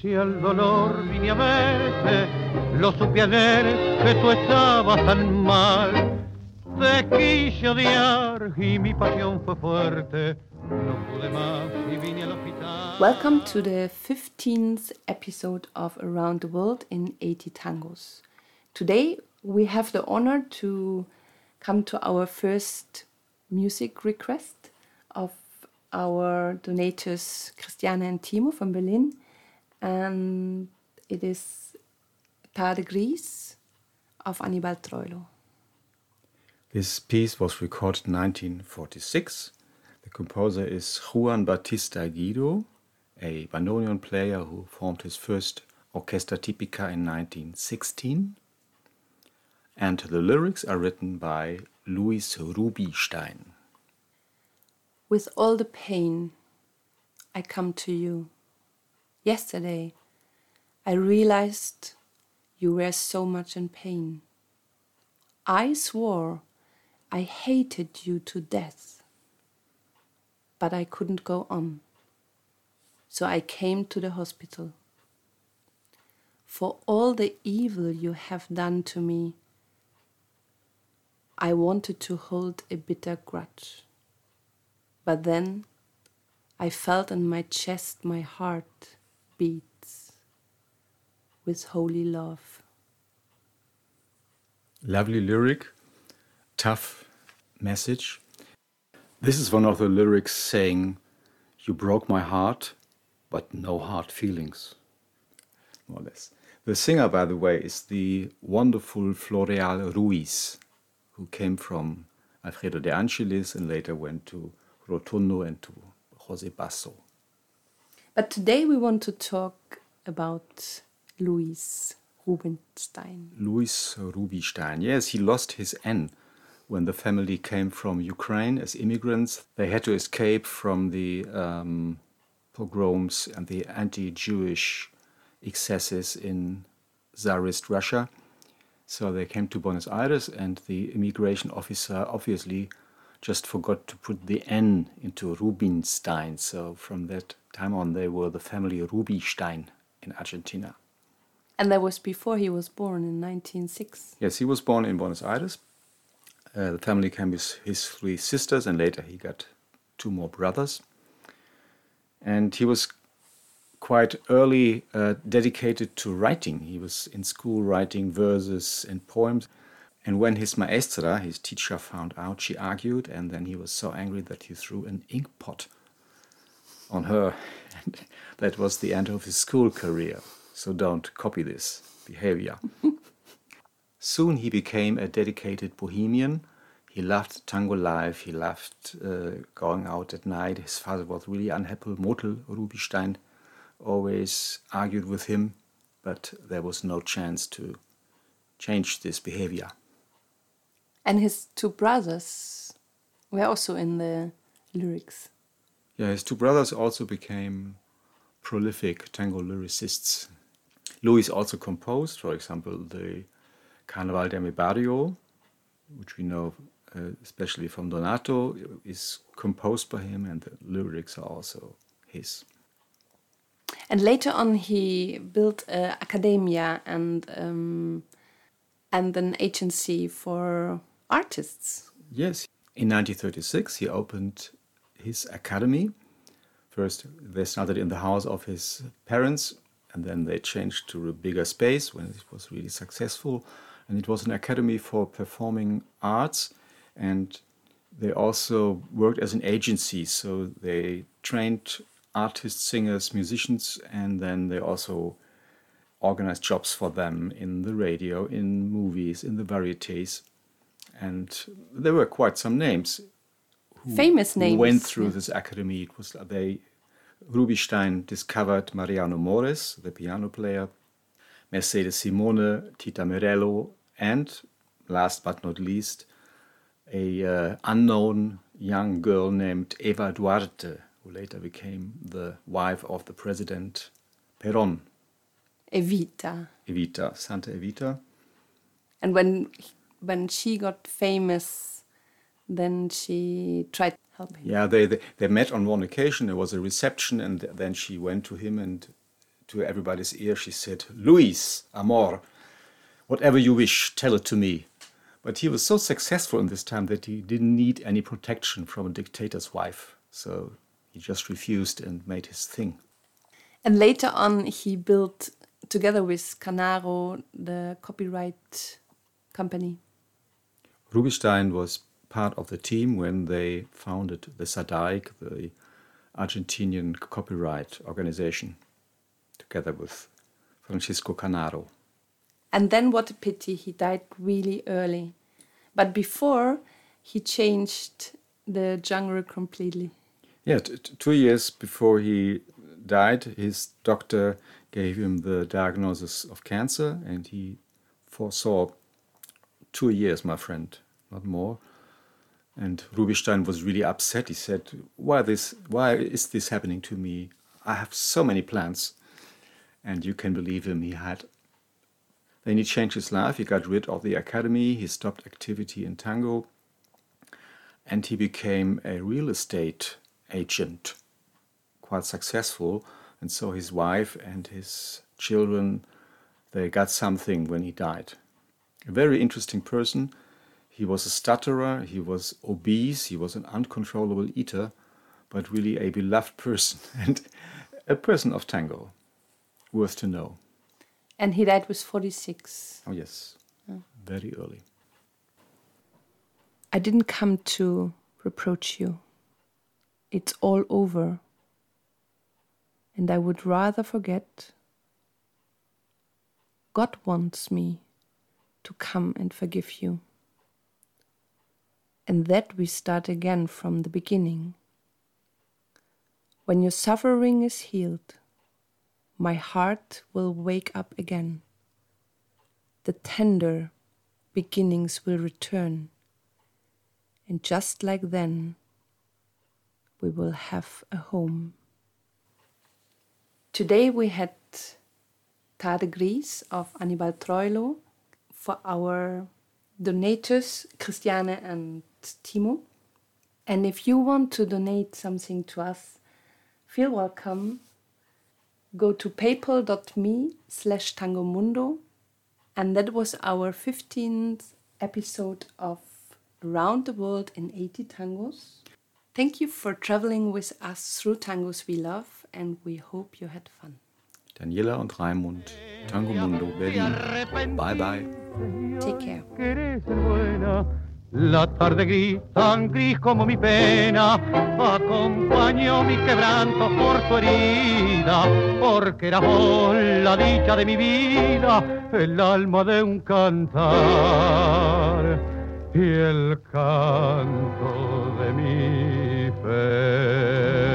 Si el dolor vine a verte, lo supe ayer que tú estabas tan mal. Te quise odiar y mi pasión fue fuerte. No pude más y vine al hospital. Welcome to the 15th episode of Around the World in 80 Tangos. Today we have the honor to come to our first music request of our donators Christiane and Timo from Berlin, and it is Tarde Gris of Aníbal Troilo. This piece was recorded in 1946. The composer is Juan Bautista Guido, a bandoneon player who formed his first orchestra tipica in 1916. And the lyrics are written by Luis Rubistein. With all the pain, I come to you. Yesterday, I realized you were so much in pain. I swore I hated you to death, but I couldn't go on. So I came to the hospital. For all the evil you have done to me, I wanted to hold a bitter grudge. But then I felt in my chest my heart beats with holy love. Lovely lyric, tough message. This is one of the lyrics saying, You broke my heart, but no hard feelings. More or less. The singer, by the way, is the wonderful Floreal Ruiz, who came from Alfredo de Angelis and later went to Rotundo and to Jose Basso. But today we want to talk about Luis Rubistein. Luis Rubistein, yes, he lost his N when the family came from Ukraine as immigrants. They had to escape from the um, pogroms and the anti Jewish excesses in Tsarist Russia. So they came to Buenos Aires, and the immigration officer obviously just forgot to put the N into Rubinstein. So from that time on, they were the family Rubistein in Argentina. And that was before he was born in 1906. Yes, he was born in Buenos Aires. Uh, the family came with his three sisters, and later he got two more brothers. And he was quite early uh, dedicated to writing. He was in school writing verses and poems. And when his maestra, his teacher, found out, she argued, and then he was so angry that he threw an ink pot on her. And that was the end of his school career. So don't copy this behavior. Soon he became a dedicated bohemian. He loved tango life, he loved uh, going out at night. His father was really unhappy. Motel Rubistein always argued with him, but there was no chance to change this behavior. And his two brothers were also in the lyrics. Yeah, his two brothers also became prolific tango lyricists. Luis also composed, for example, the Carnaval de mi Barrio, which we know uh, especially from Donato, is composed by him, and the lyrics are also his. And later on, he built an academia and um, and an agency for artists. Yes, in 1936 he opened his academy. First, they started in the house of his parents, and then they changed to a bigger space when it was really successful. And it was an academy for performing arts, and they also worked as an agency. So they trained artists, singers, musicians, and then they also organized jobs for them in the radio, in movies, in the varieties. And there were quite some names who Famous names, went through yeah. this academy. It was they Rubistein discovered Mariano Mores, the piano player, Mercedes Simone, Tita Merello, and last but not least, a uh, unknown young girl named Eva Duarte, who later became the wife of the president Perón, Evita. Evita, Santa Evita. And when when she got famous, then she tried to help him. Yeah, they, they they met on one occasion. There was a reception, and then she went to him and to everybody's ear, she said, Luis, amor, whatever you wish, tell it to me. But he was so successful in this time that he didn't need any protection from a dictator's wife. So he just refused and made his thing. And later on, he built, together with Canaro, the copyright company. Rubistein was part of the team when they founded the SADAIC, the Argentinian copyright organization, together with Francisco Canaro. And then, what a pity, he died really early. But before, he changed the genre completely. Yeah, two years before he died, his doctor gave him the diagnosis of cancer, and he foresaw two years, my friend, not more. And Rubistein was really upset. He said, "Why this? Why is this happening to me? I have so many plans." And you can believe him. He had. Then he changed his life. He got rid of the academy. He stopped activity in tango, and he became a real estate agent, quite successful. And so his wife and his children, they got something when he died. A very interesting person he was a stutterer, he was obese, he was an uncontrollable eater, but really a beloved person and a person of tango, worth to know. And he died with 46. Oh, yes, very early. I didn't come to reproach you. It's all over. And I would rather forget. God wants me to come and forgive you and that we start again from the beginning. When your suffering is healed, my heart will wake up again. The tender beginnings will return, and just like then, we will have a home. Today we had Tarde Gris of Aníbal Troilo for our donators, Christiane and Timo. And if you want to donate something to us, feel welcome. Go to paypal.me slash tangomundo. And that was our 15th episode of Around the World in 80 Tangos. Thank you for traveling with us through tangos we love, and we hope you had fun. Daniela und Raimund, Tango Mundo, Berlin. Bye bye. Take care. La tarde gris, tan gris como mi pena, acompañó mi quebranto por tu herida, porque era vos la dicha de mi vida, el alma de un cantar y el canto de mi fe.